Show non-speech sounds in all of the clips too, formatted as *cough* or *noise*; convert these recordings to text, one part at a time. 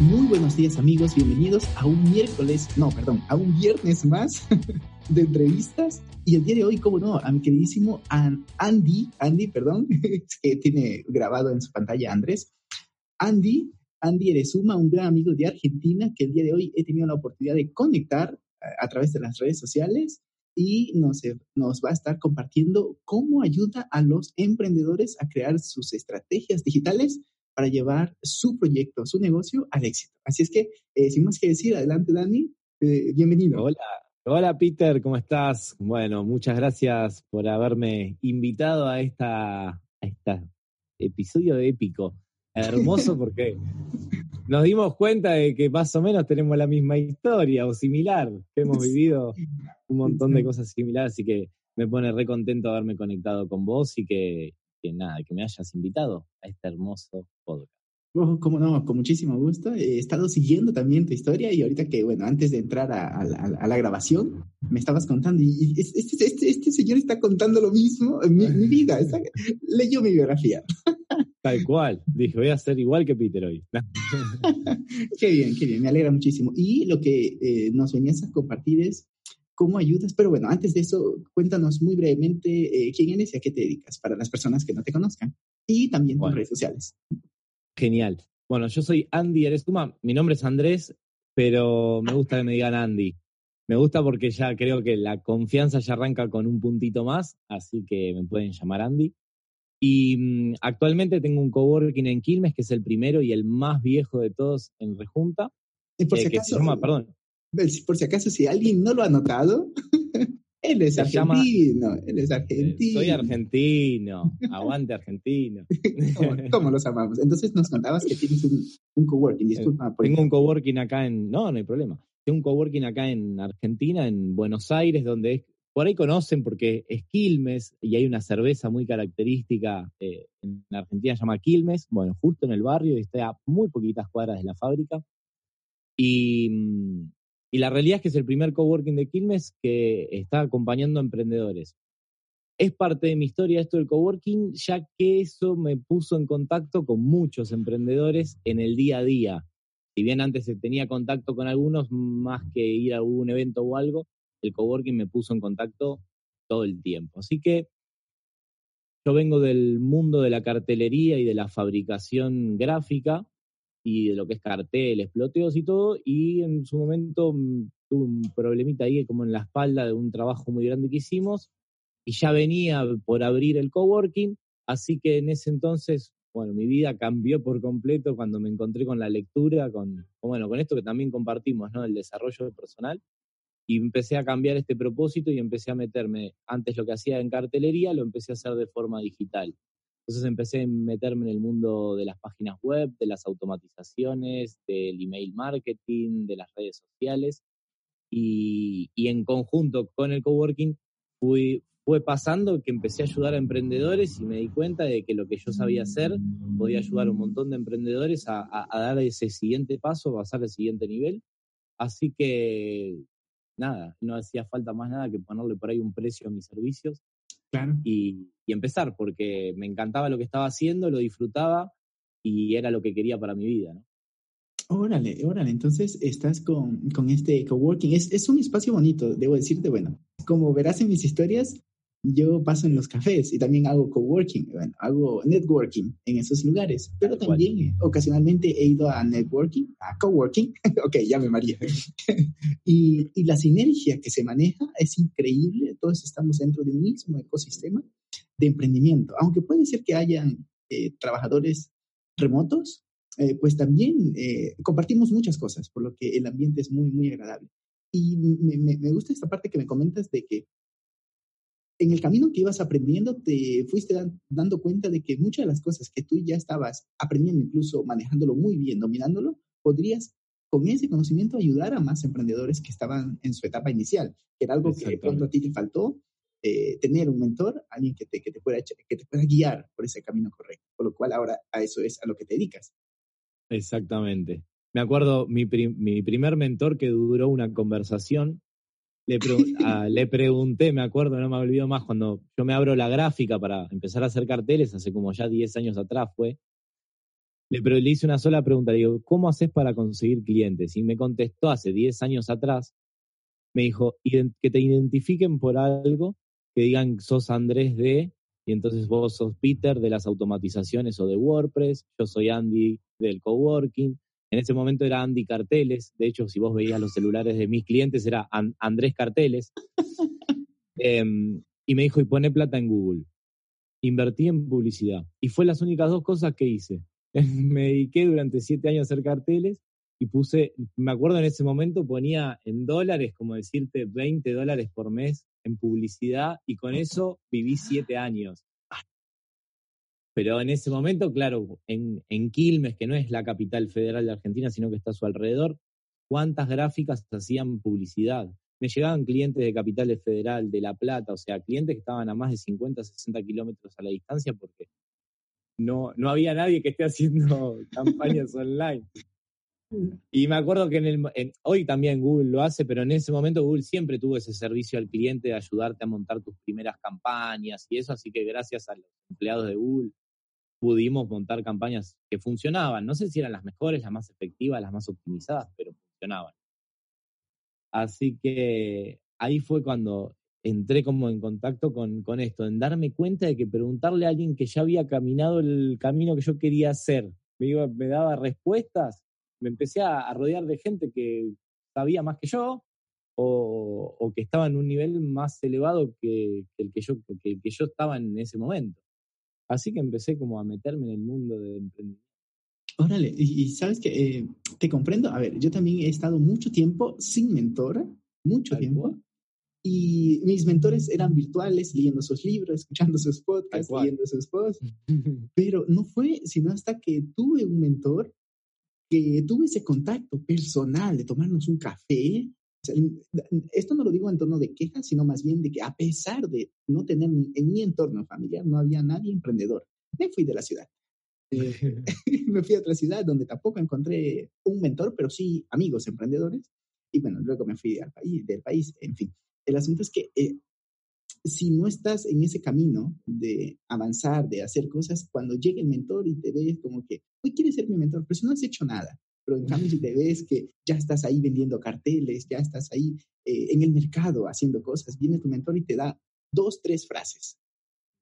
Muy buenos días amigos, bienvenidos a un miércoles, no, perdón, a un viernes más *laughs* de entrevistas. Y el día de hoy, como no, a mi queridísimo Andy, Andy, perdón, *laughs* que tiene grabado en su pantalla Andrés. Andy, Andy Erezuma, un gran amigo de Argentina, que el día de hoy he tenido la oportunidad de conectar a, través de las redes sociales y nos, nos va a estar compartiendo cómo ayuda a los emprendedores a crear sus estrategias digitales para llevar su proyecto, su negocio al éxito. Así es que, eh, sin más que decir, adelante Dani, eh, bienvenido. Hola, hola Peter, ¿cómo estás? Bueno, muchas gracias por haberme invitado a esta, a este episodio épico. Hermoso *laughs* porque nos dimos cuenta de que más o menos tenemos la misma historia o similar, que hemos vivido un montón de cosas similares, así que me pone re contento haberme conectado con vos y que, que nada, que me hayas invitado a este hermoso podcast. Oh, como no, con muchísimo gusto. He estado siguiendo también tu historia y ahorita que, bueno, antes de entrar a, la grabación, me estabas contando y, este, este, este, señor está contando lo mismo, mi, mi vida, *laughs* leyó mi biografía. *laughs* Tal cual, dije, voy a ser igual que Peter hoy. *laughs* qué bien, qué bien, me alegra muchísimo. Y lo que eh, nos venías a compartir es cómo ayudas, pero bueno, antes de eso, cuéntanos muy brevemente eh, quién eres y a qué te dedicas para las personas que no te conozcan y también tus redes sociales. Genial. Bueno, yo soy Andy Erezuma, mi nombre es Andrés, pero me gusta que me digan Andy. Me gusta porque ya creo que la confianza ya arranca con un puntito más, así que me pueden llamar Andy. Y mm, actualmente tengo un coworking en Quilmes, que es el primero y el más viejo de todos en Rejunta. Y por si acaso, perdón, por si acaso, si alguien no lo ha notado, *laughs* él es argentino, él es argentino. Soy argentino, *laughs* aguante argentino. ¿Cómo, los amamos? Entonces nos contabas que tienes un, coworking, disculpa. Tengo un coworking acá en, no, no hay problema. Tengo un coworking acá en Argentina, en Buenos Aires, donde es, por ahí conocen porque es Quilmes y hay una cerveza muy característica eh, en Argentina, se llama Quilmes, bueno, justo en el barrio y está a muy poquitas cuadras de la fábrica. Y mm, y la realidad es que es el primer coworking de Quilmes que está acompañando a emprendedores. Es parte de mi historia esto del coworking, ya que eso me puso en contacto con muchos emprendedores en el día a día. Si bien antes tenía contacto con algunos, más que ir a algún evento o algo, el coworking me puso en contacto todo el tiempo. Así que yo vengo del mundo de la cartelería y de la fabricación gráfica, y de lo que es carteles, ploteos y todo, y en su momento mm, tuve un problemita ahí como en la espalda de un trabajo muy grande que hicimos, y ya venía por abrir el coworking, así que en ese entonces, bueno, mi vida cambió por completo cuando me encontré con la lectura, con, bueno, con esto que también compartimos, ¿no? El desarrollo personal, y empecé a cambiar este propósito y empecé a meterme, antes lo que hacía en cartelería, lo empecé a hacer de forma digital. Entonces empecé a meterme en el mundo de las páginas web, de las automatizaciones, del email marketing, de las redes sociales. Y, en conjunto con el coworking fui, fue pasando que empecé a ayudar a emprendedores y me di cuenta de que lo que yo sabía hacer podía ayudar a un montón de emprendedores a, a dar ese siguiente paso, a pasar al siguiente nivel. Así que nada, no hacía falta más nada que ponerle por ahí un precio a mis servicios y, empezar, porque me encantaba lo que estaba haciendo, lo disfrutaba y era lo que quería para mi vida, ¿no? Órale, órale, entonces estás con, con este coworking. Es, es un espacio bonito, debo decirte, bueno, como verás en mis historias, yo paso en los cafés y también hago coworking, bueno, hago networking en esos lugares, pero también ocasionalmente he ido a networking, a coworking, *laughs* ok, ya me maría. *laughs* y, y, la sinergia que se maneja es increíble, todos estamos dentro de un mismo ecosistema de emprendimiento, aunque puede ser que hayan eh, trabajadores remotos, eh, pues también eh, compartimos muchas cosas, por lo que el ambiente es muy, muy agradable. Y me, me, me gusta esta parte que me comentas de que en el camino que ibas aprendiendo, te fuiste dando cuenta de que muchas de las cosas que tú ya estabas aprendiendo, incluso manejándolo muy bien, dominándolo, podrías con ese conocimiento ayudar a más emprendedores que estaban en su etapa inicial, que era algo que pronto a ti te faltó, eh, tener un mentor, alguien que te, que, te pueda, que te pueda guiar por ese camino correcto, por lo cual ahora a eso es a lo que te dedicas. Exactamente. Me acuerdo, mi, mi primer mentor que duró una conversación, le, *laughs* le, pregunté, me acuerdo, no me olvido más, cuando yo me abro la gráfica para empezar a hacer carteles, hace como ya 10 años atrás fue, le, le hice una sola pregunta, le digo, ¿cómo haces para conseguir clientes? Y me contestó hace 10 años atrás, me dijo, que te identifiquen por algo, que digan sos Andrés de, y entonces vos sos Peter de las automatizaciones o de WordPress, yo soy Andy del coworking. En ese momento era Andy Carteles, de hecho, si vos veías los celulares de mis clientes, era Andrés Carteles. *laughs* Em, y me dijo, y pone plata en Google. Invertí en publicidad. Y fue las únicas dos cosas que hice. *laughs* me dediqué durante siete años a hacer carteles y puse, me acuerdo en ese momento ponía en dólares, como decirte, 20 dólares por mes en publicidad y con eso viví siete años. Pero en ese momento, claro, en, en Quilmes, que no es la capital federal de Argentina, sino que está a su alrededor, ¿cuántas gráficas hacían publicidad? Me llegaban clientes de Capitales Federal, de La Plata, o sea, clientes que estaban a más de 50, 60 kilómetros a la distancia porque no, no había nadie que esté haciendo *laughs* campañas online. Y me acuerdo que en el, hoy también Google lo hace, pero en ese momento Google siempre tuvo ese servicio al cliente de ayudarte a montar tus primeras campañas y eso, así que gracias a los empleados de Google pudimos montar campañas que funcionaban. No sé si eran las mejores, las más efectivas, las más optimizadas, pero funcionaban. Así que ahí fue cuando entré como en contacto con, con, esto, en darme cuenta de que preguntarle a alguien que ya había caminado el camino que yo quería hacer, me, me daba respuestas, me empecé a, rodear de gente que sabía más que yo o, o, que estaba en un nivel más elevado que, el que yo, que, que yo estaba en ese momento. Así que empecé como a meterme en el mundo de emprendimiento. Órale, y, sabes que eh, te comprendo. A ver, yo también he estado mucho tiempo sin mentora, mucho tiempo. Y mis mentores eran virtuales, leyendo sus libros, escuchando sus podcasts, leyendo sus posts. *laughs* Pero no fue sino hasta que tuve un mentor, que tuve ese contacto personal de tomarnos un café. Esto no lo digo en tono de quejas, sino más bien de que a pesar de no tener en mi entorno familiar, no había nadie emprendedor. Me fui de la ciudad. Eh, *laughs* *laughs* me fui a otra ciudad donde tampoco encontré un mentor, pero sí amigos emprendedores. Y bueno, luego me fui al país, del país, en fin. El asunto es que eh, si no estás en ese camino de avanzar, de hacer cosas, cuando llegue el mentor y te ves como que, hoy quieres ser mi mentor, pero si no has hecho nada, pero en cambio si te ves que ya estás ahí vendiendo carteles, ya estás ahí eh, en el mercado haciendo cosas, viene tu mentor y te da dos, tres frases.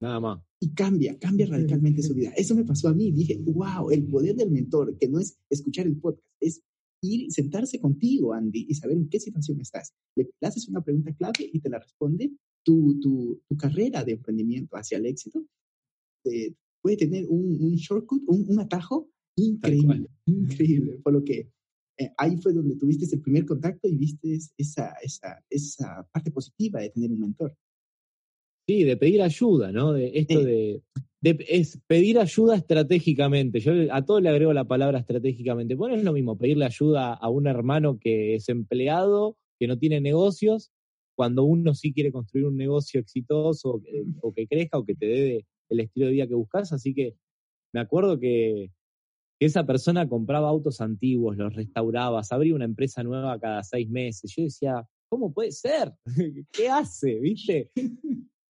Nada más. Y cambia, cambia radicalmente su vida. Eso me pasó a mí. Dije, wow, el poder del mentor, que no es escuchar el podcast, es ir, sentarse contigo, Andy, y saber en qué situación estás. Le haces una pregunta clave y te la responde. Tu, tu, tu carrera de emprendimiento hacia el éxito eh, puede tener un, un shortcut, un, un, atajo increíble, increíble. Por lo que eh, ahí fue donde tuviste el primer contacto y viste esa, esa, esa parte positiva de tener un mentor. Sí, de pedir ayuda, ¿no? De esto de, es pedir ayuda estratégicamente. Yo a todo le agrego la palabra estratégicamente. Bueno, es lo mismo pedirle ayuda a un hermano que es empleado, que no tiene negocios, cuando uno sí quiere construir un negocio exitoso o que crezca o que te dé el estilo de vida que buscas. Así que me acuerdo que, esa persona compraba autos antiguos, los restauraba, abría una empresa nueva cada seis meses. Yo decía, ¿cómo puede ser? *laughs* ¿Qué hace? ¿Viste?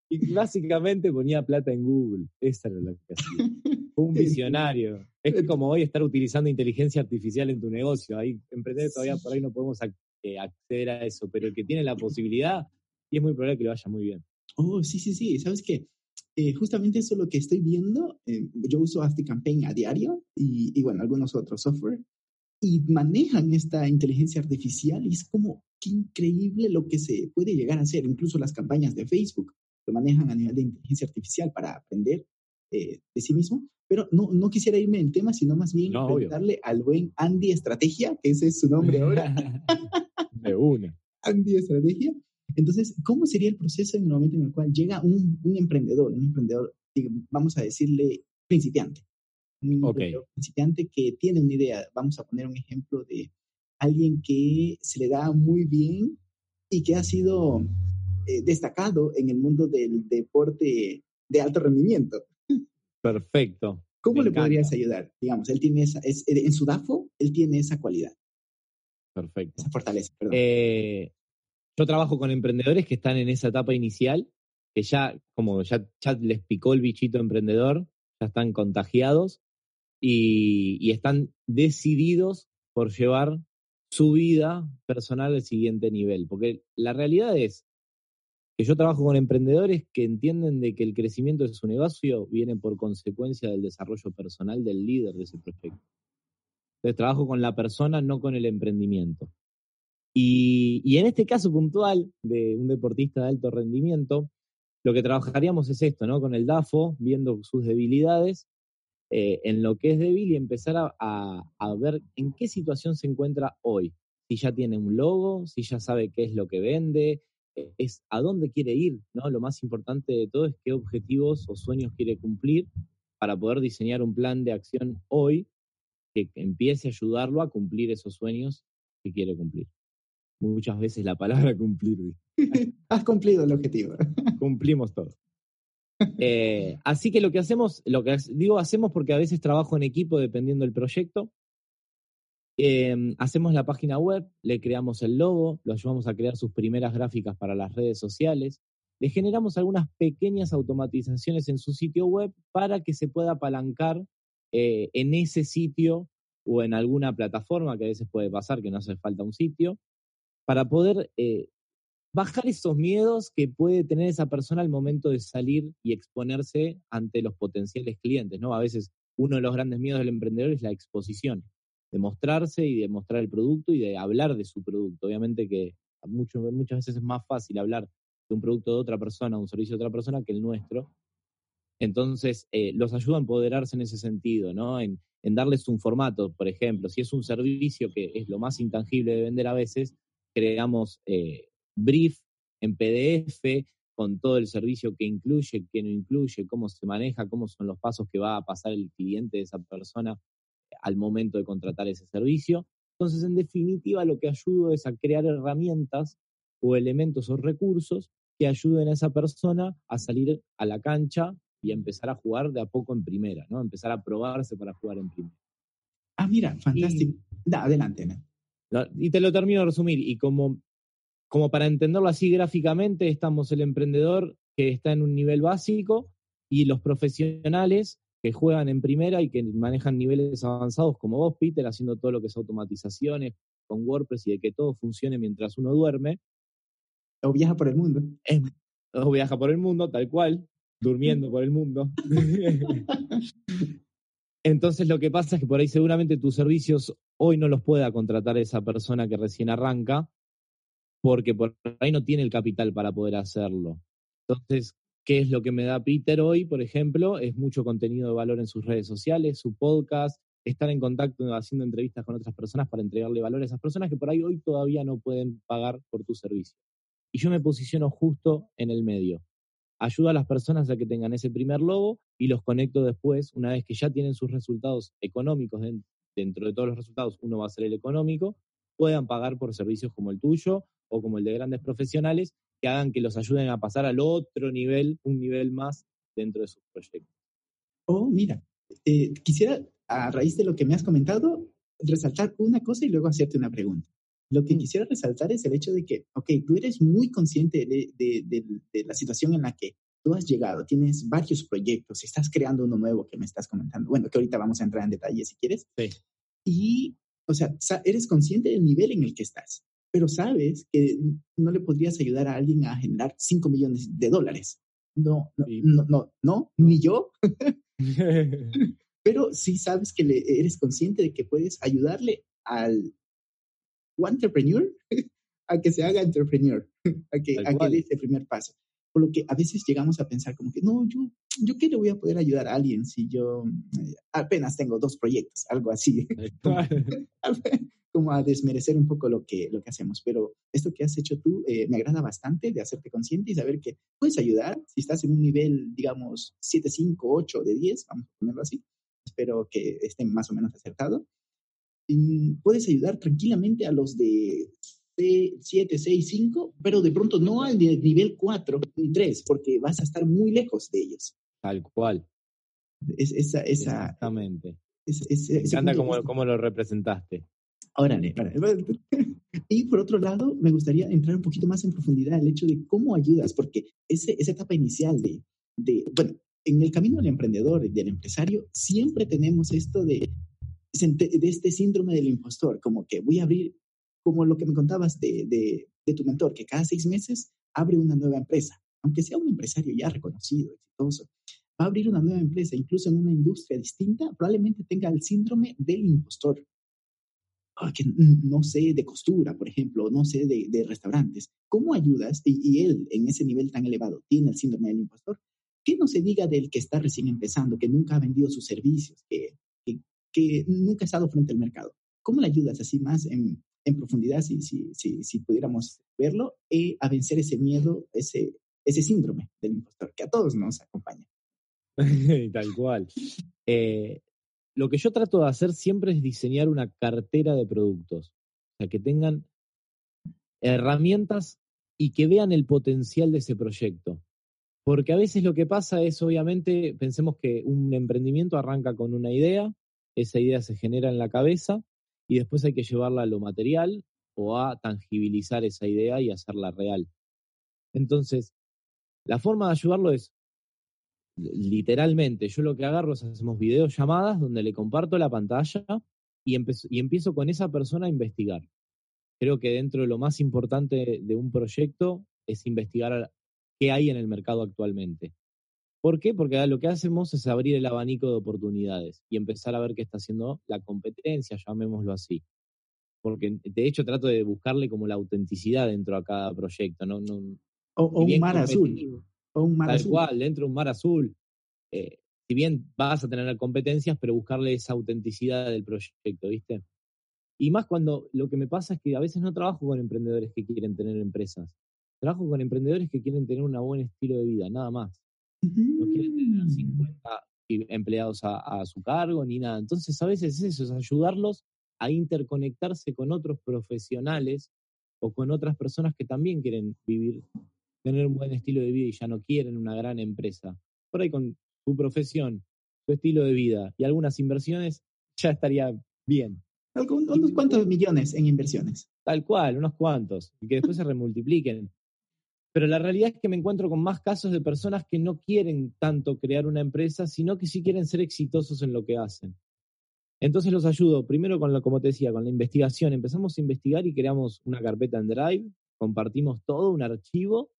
Y básicamente ponía plata en Google. Esa era lo que hacía. *laughs* Un visionario. Es como hoy estar utilizando inteligencia artificial en tu negocio. Ahí emprender todavía por ahí no podemos eh, acceder a eso, pero el que tiene la posibilidad, y es muy probable que le vaya muy bien. Oh, sí, sí, sí. ¿Sabes qué? Eh, justamente eso es lo que estoy viendo. Eh, yo uso Campaign a diario y, y, bueno, algunos otros software y manejan esta inteligencia artificial y es como qué increíble lo que se puede llegar a hacer, incluso las campañas de Facebook lo manejan a nivel de inteligencia artificial para aprender eh, de sí mismo. Pero no, no quisiera irme en tema, sino más bien preguntarle al buen Andy Estrategia, que ese es su nombre ahora. *laughs* de una. *laughs* Andy Estrategia. Entonces, ¿cómo sería el proceso en el momento en el cual llega un, un emprendedor, un emprendedor, vamos a decirle principiante? Un principiante que tiene una idea. Vamos a poner un ejemplo de alguien que se le da muy bien y que ha sido eh, destacado en el mundo del deporte de alto rendimiento. Perfecto. ¿Cómo le podrías ayudar? Digamos, él tiene esa, es, en su DAFO, él tiene esa cualidad. Perfecto. Esa fortaleza, perdón. Eh, yo trabajo con emprendedores que están en esa etapa inicial, que ya, como ya, les picó el bichito emprendedor, ya están contagiados y, están decididos por llevar su vida personal al siguiente nivel. Porque la realidad es que yo trabajo con emprendedores que entienden de que el crecimiento de su negocio viene por consecuencia del desarrollo personal del líder de ese proyecto. Entonces trabajo con la persona, no con el emprendimiento. Y, en este caso puntual de un deportista de alto rendimiento, lo que trabajaríamos es esto, ¿no? Con el DAFO, viendo sus debilidades eh, en lo que es débil y empezar a, ver en qué situación se encuentra hoy. Si ya tiene un logo, si ya sabe qué es lo que vende, eh, es a dónde quiere ir, ¿no? Lo más importante de todo es qué objetivos o sueños quiere cumplir para poder diseñar un plan de acción hoy que empiece a ayudarlo a cumplir esos sueños que quiere cumplir. Muchas veces la palabra *laughs* cumplir. *laughs* Has cumplido el objetivo. *laughs* Cumplimos todo. Eh, así que lo que hacemos, lo que digo hacemos porque a veces trabajo en equipo dependiendo del proyecto. Em, hacemos la página web, le creamos el logo, lo ayudamos a crear sus primeras gráficas para las redes sociales, le generamos algunas pequeñas automatizaciones en su sitio web para que se pueda apalancar eh, en ese sitio o en alguna plataforma que a veces puede pasar que no hace falta un sitio, para poder eh, bajar esos miedos que puede tener esa persona al momento de salir y exponerse ante los potenciales clientes, ¿no? A veces uno de los grandes miedos del emprendedor es la exposición, de mostrarse y de mostrar el producto y de hablar de su producto. Obviamente que mucho, muchas veces es más fácil hablar de un producto de otra persona, un servicio de otra persona que el nuestro. Entonces, eh, los ayuda a empoderarse en ese sentido, ¿no? En, en darles un formato, por ejemplo, si es un servicio que es lo más intangible de vender a veces, creamos eh, brief en PDF con todo el servicio que incluye, que no incluye, cómo se maneja, cómo son los pasos que va a pasar el cliente de esa persona al momento de contratar ese servicio. Entonces, en definitiva, lo que ayudo es a crear herramientas o elementos o recursos que ayuden a esa persona a salir a la cancha y a empezar a jugar de a poco en primera, ¿no? Empezar a probarse para jugar en primera. Ah, mira, fantástico. adelante. Y te lo termino de resumir. Y como como para entenderlo así gráficamente, estamos el emprendedor que está en un nivel básico y los profesionales que juegan en primera y que manejan niveles avanzados como vos, Peter, haciendo todo lo que es automatizaciones con WordPress y de que todo funcione mientras uno duerme. O viaja por el mundo. o viaja por el mundo, tal cual, durmiendo *laughs* por el mundo. *laughs* Entonces lo que pasa es que por ahí seguramente tus servicios hoy no los pueda contratar esa persona que recién arranca, porque por ahí no tiene el capital para poder hacerlo. Entonces, ¿qué es lo que me da Peter hoy, por ejemplo? Es mucho contenido de valor en sus redes sociales, su podcast, estar en contacto haciendo entrevistas con otras personas para entregarle valor a esas personas que por ahí hoy todavía no pueden pagar por tu servicio. Y yo me posiciono justo en el medio. Ayudo a las personas a que tengan ese primer logo y los conecto después, una vez que ya tienen sus resultados económicos, dentro de todos los resultados uno va a ser el económico, puedan pagar por servicios como el tuyo o como el de grandes profesionales que hagan que los ayuden a pasar al otro nivel, un nivel más dentro de sus proyectos. Oh, mira, eh, quisiera, a raíz de lo que me has comentado, resaltar una cosa y luego hacerte una pregunta. Lo que mm. quisiera resaltar es el hecho de que, ok, tú eres muy consciente de, de, la situación en la que tú has llegado, tienes varios proyectos, estás creando uno nuevo que me estás comentando, bueno, que ahorita vamos a entrar en detalle si quieres. Sí. Y, o sea, eres consciente del nivel en el que estás pero sabes que no le podrías ayudar a alguien a generar 5 millones de dólares. No, no, no, no, no, ni yo. *laughs* pero sí sabes que le, eres consciente de que puedes ayudarle al entrepreneur *laughs* a que se haga entrepreneur, *laughs* a que, a que dé ese primer paso. Por lo que a veces llegamos a pensar como que, no, yo, yo qué le voy a poder ayudar a alguien si yo eh, apenas tengo dos proyectos, algo así *laughs* como a desmerecer un poco lo que, lo que hacemos. Pero esto que has hecho tú eh, me agrada bastante de hacerte consciente y saber que puedes ayudar si estás en un nivel, digamos, 7, 5, 8 de 10, vamos a ponerlo así. Espero que estén más o menos acertado. puedes ayudar tranquilamente a los de 7, 6, 5, pero de pronto no al nivel 4 ni 3, porque vas a estar muy lejos de ellos. Tal cual. Es, esa, esa, Exactamente. Es, Me encanta cómo, cómo, lo representaste. Órale, órale. *laughs* Y por otro lado, me gustaría entrar un poquito más en profundidad el hecho de cómo ayudas, porque ese, esa etapa inicial de, de, bueno, en el camino del emprendedor y del empresario, siempre tenemos esto de, de este síndrome del impostor, como que voy a abrir, como lo que me contabas de, de, de tu mentor, que cada seis meses abre una nueva empresa, aunque sea un empresario ya reconocido, exitoso, va a abrir una nueva empresa, incluso en una industria distinta, probablemente tenga el síndrome del impostor. Ah, que no sé de costura, por ejemplo, no sé de, de restaurantes. ¿Cómo ayudas? Y, y, él, en ese nivel tan elevado, tiene el síndrome del impostor. ¿Qué no se diga del que está recién empezando, que nunca ha vendido sus servicios, que, que, que nunca ha estado frente al mercado? ¿Cómo le ayudas así más en, en profundidad, si, si, si, si, pudiéramos verlo, eh, a vencer ese miedo, ese, ese síndrome del impostor, que a todos nos acompaña? *laughs* Tal cual. Eh, lo que yo trato de hacer siempre es diseñar una cartera de productos, o sea, que tengan herramientas y que vean el potencial de ese proyecto. Porque a veces lo que pasa es, obviamente, pensemos que un emprendimiento arranca con una idea, esa idea se genera en la cabeza y después hay que llevarla a lo material o a tangibilizar esa idea y hacerla real. Entonces, la forma de ayudarlo es literalmente, yo lo que agarro es hacemos videollamadas donde le comparto la pantalla y, y empiezo con esa persona a investigar. Creo que dentro de lo más importante de un proyecto es investigar qué hay en el mercado actualmente. ¿Por qué? Porque lo que hacemos es abrir el abanico de oportunidades y empezar a ver qué está haciendo la competencia, llamémoslo así. Porque de hecho trato de buscarle como la autenticidad dentro de cada proyecto. ¿no? o, un mar azul Tal cual, dentro de un mar azul. Eh, si bien vas a tener competencias, pero buscarle esa autenticidad del proyecto, ¿viste? Y más cuando lo que me pasa es que a veces no trabajo con emprendedores que quieren tener empresas. Trabajo con emprendedores que quieren tener un buen estilo de vida, nada más. No quieren tener 50 empleados a, a, su cargo ni nada. Entonces, a veces eso, es ayudarlos a interconectarse con otros profesionales o con otras personas que también quieren vivir tener un buen estilo de vida y ya no quieren una gran empresa. Por ahí con tu profesión, tu estilo de vida y algunas inversiones, ya estaría bien. unos cuantos millones en inversiones. Tal cual, unos cuantos, y que después se *laughs* remultipliquen. Pero la realidad es que me encuentro con más casos de personas que no quieren tanto crear una empresa, sino que sí quieren ser exitosos en lo que hacen. Entonces los ayudo, primero con lo, como te decía, con la investigación. Empezamos a investigar y creamos una carpeta en Drive, compartimos todo, un archivo,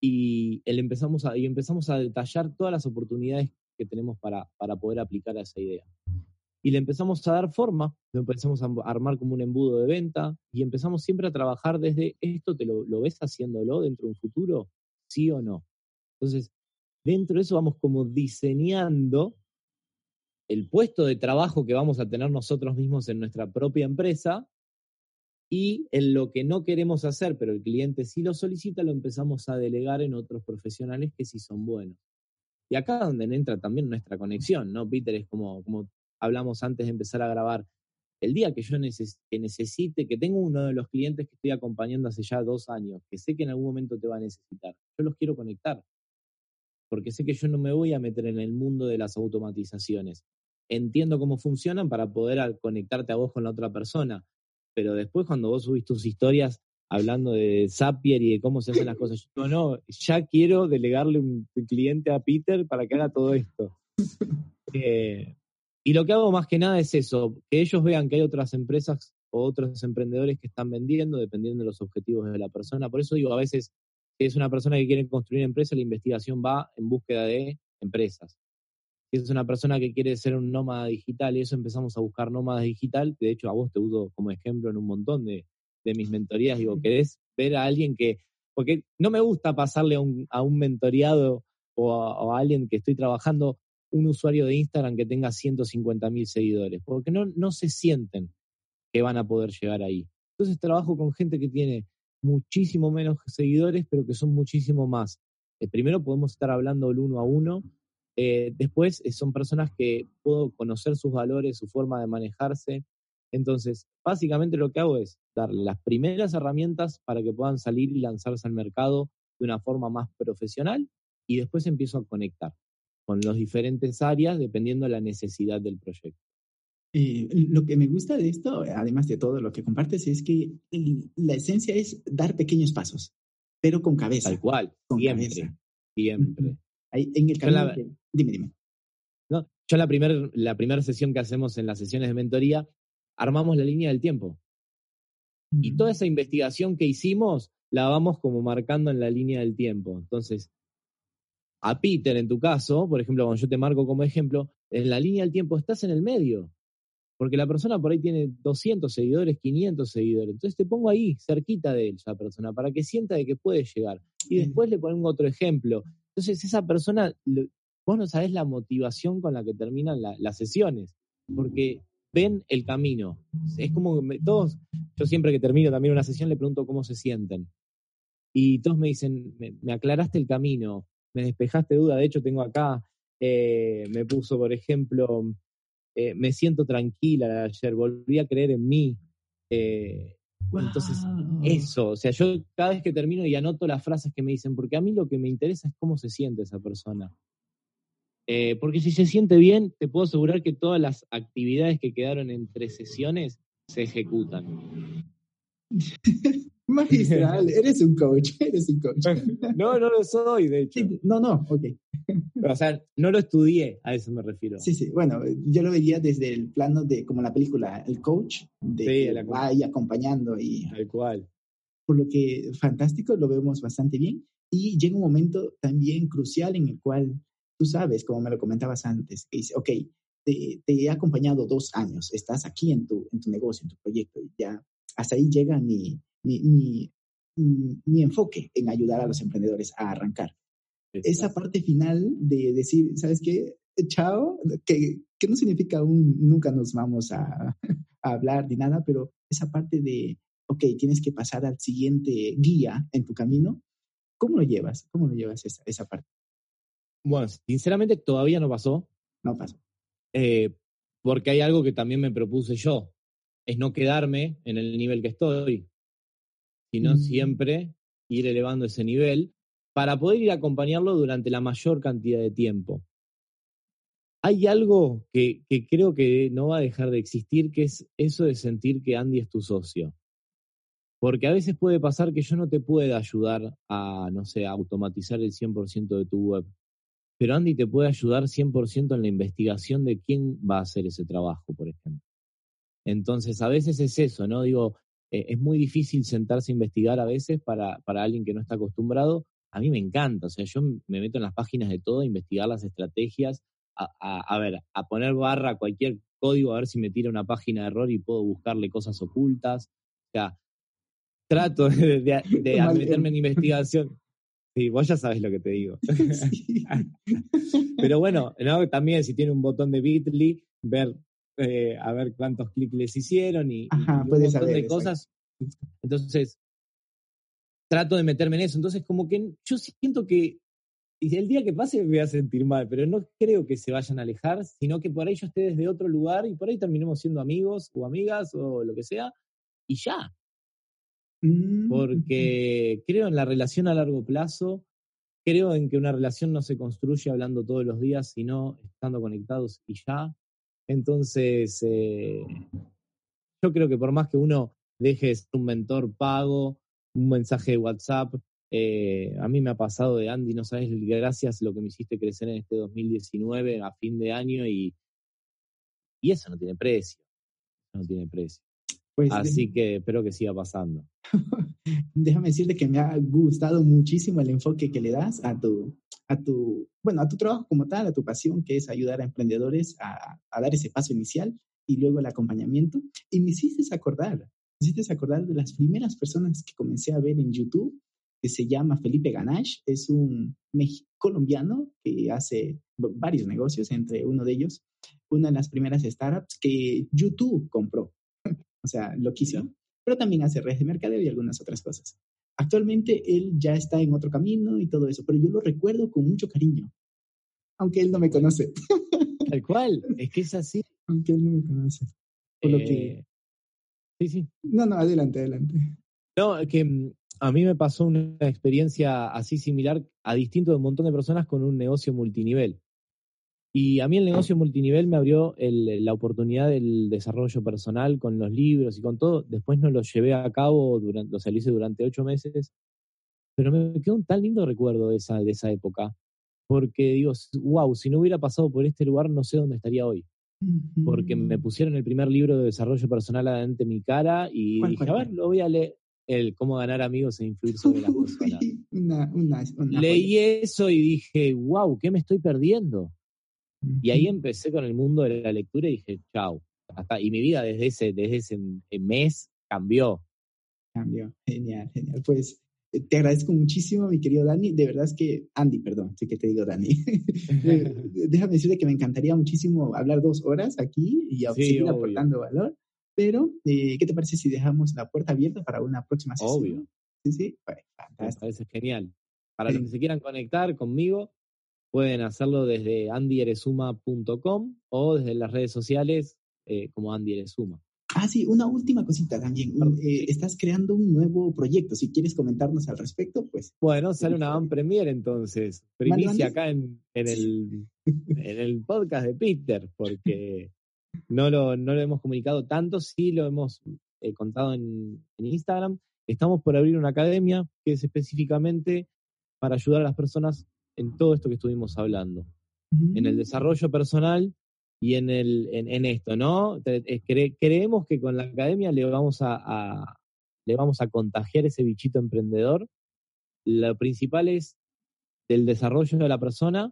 y, empezamos a, y empezamos a detallar todas las oportunidades que tenemos para, para poder aplicar a esa idea. Y le empezamos a dar forma, lo empezamos a armar como un embudo de venta y empezamos siempre a trabajar desde esto, ¿te lo, ves haciéndolo dentro de un futuro? ¿Sí o no? Entonces, dentro de eso vamos como diseñando el puesto de trabajo que vamos a tener nosotros mismos en nuestra propia empresa y en lo que no queremos hacer, pero el cliente sí lo solicita, lo empezamos a delegar en otros profesionales que sí son buenos. Y acá es donde entra también nuestra conexión, ¿no, Peter? Es como hablamos antes de empezar a grabar. El día que yo que necesite, que tengo uno de los clientes que estoy acompañando hace ya dos años, que sé que en algún momento te va a necesitar, yo los quiero conectar, porque sé que yo no me voy a meter en el mundo de las automatizaciones. Entiendo cómo funcionan para poder conectarte a vos con la otra persona, pero después cuando vos subís tus historias hablando de Zapier y de cómo se hacen las cosas, yo no, ya quiero delegarle un cliente a Peter para que haga todo esto. *laughs* Eh, y lo que hago más que nada es eso, que ellos vean que hay otras empresas o otros emprendedores que están vendiendo dependiendo de los objetivos de la persona. Por eso digo, a veces, si es una persona que quiere construir empresa, la investigación va en búsqueda de empresas. Si es una persona que quiere ser un nómada digital y eso empezamos a buscar nómadas digital, de hecho a vos te uso como ejemplo en un montón de, mis mentorías, digo, querés ver a alguien que, porque no me gusta pasarle a un, a un mentoreado o a, alguien que estoy trabajando un usuario de Instagram que tenga 150 mil seguidores, porque no, no se sienten que van a poder llegar ahí. Entonces trabajo con gente que tiene muchísimo menos seguidores, pero que son muchísimo más. Eh, primero podemos estar hablando el uno a uno eh, después eh, son personas que puedo conocer sus valores, su forma de manejarse Entonces, básicamente lo que hago es darle las primeras herramientas para que puedan salir y lanzarse al mercado de una forma más profesional y después empiezo a conectar con las diferentes áreas dependiendo de la necesidad del proyecto. Eh, lo que me gusta de esto, además de todo lo que compartes, es que la esencia es dar pequeños pasos, pero con cabeza. Tal cual, con siempre, cabeza. siempre. en el camino dime, dime. No, yo la primera la primera sesión que hacemos en las sesiones de mentoría, armamos la línea del tiempo. Y toda esa investigación que hicimos la vamos como marcando en la línea del tiempo. Entonces, a Peter, en tu caso, por ejemplo, cuando yo te marco como ejemplo, en la línea del tiempo estás en el medio. Porque la persona por ahí tiene 200 seguidores, 500 seguidores. Entonces te pongo ahí, cerquita de esa persona, para que sienta de que puede llegar. Y después le pongo otro ejemplo. Entonces esa persona, vos no sabés la motivación con la que terminan las sesiones. Porque ven el camino. Es como todos, yo siempre que termino también una sesión le pregunto cómo se sienten. Y todos me dicen, me, aclaraste el camino, me despejaste duda. De hecho, tengo acá, eh, me puso, por ejemplo, eh, me siento tranquila ayer, volví a creer en mí. Eh, entonces, eso, o sea, yo cada vez que termino y anoto las frases que me dicen, porque a mí lo que me interesa es cómo se siente esa persona. Eh, porque si se siente bien, te puedo asegurar que todas las actividades que quedaron entre sesiones se ejecutan. *laughs* Magistral, *laughs* eres un coach, *laughs* eres un coach. *laughs* No, no lo soy, de hecho. no, no, ok. O sea, no lo estudié, a eso me refiero. Sí, sí, bueno, yo lo veía desde el plano de, como la película, el coach, de sí, va ahí acompañando y... Tal cual. Por lo que, fantástico, lo vemos bastante bien. Y llega un momento también crucial en el cual tú sabes, como me lo comentabas antes, que dice, ok, te, he acompañado dos años, estás aquí en tu, en tu negocio, en tu proyecto, y ya hasta ahí llega mi, mi, mi, enfoque en ayudar a los emprendedores a arrancar. Esa parte final de decir, ¿sabes qué? Chao, que, que no significa un nunca nos vamos a, *laughs* a hablar ni nada, pero esa parte de, ok, tienes que pasar al siguiente guía en tu camino, ¿cómo lo llevas? ¿Cómo lo llevas esa, esa parte? Bueno, sinceramente todavía no pasó. No pasó. Eh, porque hay algo que también me propuse yo, es no quedarme en el nivel que estoy, sino mm. siempre ir elevando ese nivel para poder ir a acompañarlo durante la mayor cantidad de tiempo. Hay algo que, que, creo que no va a dejar de existir, que es eso de sentir que Andy es tu socio. Porque a veces puede pasar que yo no te pueda ayudar a, no sé, a automatizar el 100% de tu web pero Andy te puede ayudar 100% en la investigación de quién va a hacer ese trabajo, por ejemplo. Entonces, a veces es eso, ¿no? Digo, eh, es muy difícil sentarse a investigar a veces para, para alguien que no está acostumbrado. A mí me encanta, o sea, yo me meto en las páginas de todo, a investigar las estrategias, a, a, ver, a poner barra a cualquier código, a ver si me tira una página de error y puedo buscarle cosas ocultas. O sea, trato *laughs* de, de meterme en investigación. Sí, vos ya sabes lo que te digo. *laughs* *laughs* Pero bueno, también si tiene un botón de Bitly, ver eh, a ver cuántos clics les hicieron y, un montón de cosas. Entonces, trato de meterme en eso. Entonces, como que yo siento que el día que pase me voy a sentir mal, pero no creo que se vayan a alejar, sino que por ahí yo esté desde otro lugar y por ahí terminemos siendo amigos o amigas o lo que sea, y ya. Mm, porque creo en la relación a largo plazo, creo en que una relación no se construye hablando todos los días, sino estando conectados y ya. Entonces, eh, yo creo que por más que uno deje de ser un mentor pago, un mensaje de WhatsApp, eh, a mí me ha pasado de Andy, no sabes, gracias lo que me hiciste crecer en este 2019 a fin de año y, y eso no tiene precio. No tiene precio. Pues, Así que espero que siga pasando. *laughs* Déjame decirte que me ha gustado muchísimo el enfoque que le das a tu, a tu, bueno, a tu trabajo como tal, a tu pasión, que es ayudar a emprendedores a, a dar ese paso inicial y luego el acompañamiento. Y me hiciste acordar, me hiciste acordar de las primeras personas que comencé a ver en YouTube, que se llama Felipe Ganache, es un colombiano que hace varios negocios, entre uno de ellos, una de las primeras startups que YouTube compró. O sea, lo quiso. Pero también hace redes de mercadeo y algunas otras cosas. Actualmente él ya está en otro camino y todo eso, pero yo lo recuerdo con mucho cariño, aunque él no me conoce. Tal cual, *laughs* es que es así. Aunque él no me conoce. Por lo que, eh, Sí, sí. No, no, adelante, adelante. No, que mm, a mí me pasó una experiencia así similar a distinto de un montón de personas con un negocio multinivel. Y a mí el negocio multinivel me abrió la oportunidad del desarrollo personal con los libros y con todo. Después no lo llevé a cabo, durante, lo hice durante ocho meses, pero me quedó un tan lindo recuerdo de esa, de esa época, porque digo, wow, si no hubiera pasado por este lugar no sé dónde estaría hoy. Porque me pusieron el primer libro de desarrollo personal adelante mi cara y dije, a ver, lo voy a leer el cómo ganar amigos e influir sobre las *laughs* personas. Leí eso y dije, wow, ¿qué me estoy perdiendo? Y ahí empecé con el mundo de la lectura y dije, chao. Y mi vida desde ese, desde ese mes cambió. Cambió, genial, genial. Pues eh, te agradezco muchísimo, mi querido Dani. De verdad es que, Andy, perdón, sí que te digo Dani. *laughs* Déjame decirte que me encantaría muchísimo hablar dos horas aquí y seguir aportando valor. Pero, eh, ¿qué te parece si dejamos la puerta abierta para una próxima sesión? Obvio. Sí, sí, pues, Me parece genial. Para los que se quieran conectar conmigo, pueden hacerlo desde andyeresuma.com o desde las redes sociales eh, como Andy Eresuma. Ah, sí, una última cosita también. Eh, estás creando un nuevo proyecto. Si quieres comentarnos al respecto, pues. Bueno, sale una van premier entonces. Primicia acá en, en, el, *laughs* en el podcast de Peter, porque no lo, no lo hemos comunicado tanto, sí lo hemos eh, contado en, en Instagram. Estamos por abrir una academia que es específicamente para ayudar a las personas en todo esto que estuvimos hablando, en el desarrollo personal y en, el, en, esto, ¿no? creemos que con la academia le vamos a, le vamos a contagiar ese bichito emprendedor. Lo principal es del desarrollo de la persona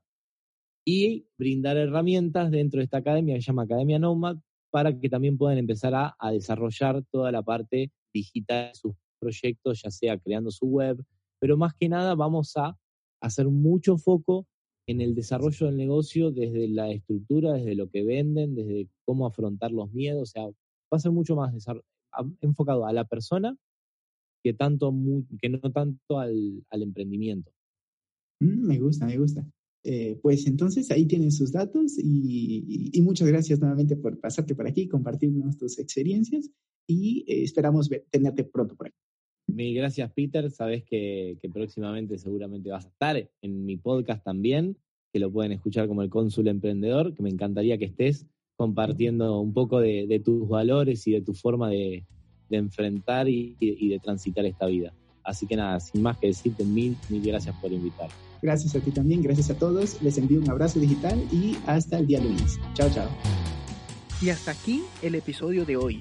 y brindar herramientas dentro de esta academia que se llama Academia Nomad para que también puedan empezar a, a desarrollar toda la parte digital de sus proyectos, ya sea creando su web, pero más que nada vamos a hacer mucho foco en el desarrollo del negocio desde la estructura, desde lo que venden, desde cómo afrontar los miedos, o sea, va a ser mucho más enfocado a la persona que, tanto, que no tanto al, emprendimiento. Mm, me gusta, me gusta. Eh, pues entonces ahí tienen sus datos y, muchas gracias nuevamente por pasarte por aquí, compartirnos tus experiencias y eh, esperamos tenerte pronto por aquí. Mil gracias, Peter. Sabes que, próximamente seguramente vas a estar en mi podcast también, que lo pueden escuchar como el cónsul emprendedor, que me encantaría que estés compartiendo un poco de, tus valores y de tu forma de, enfrentar y, de transitar esta vida. Así que nada, sin más que decirte, mil, mil gracias por invitar. Gracias a ti también, gracias a todos. Les envío un abrazo digital y hasta el día lunes. Chao, chao. Y hasta aquí el episodio de hoy.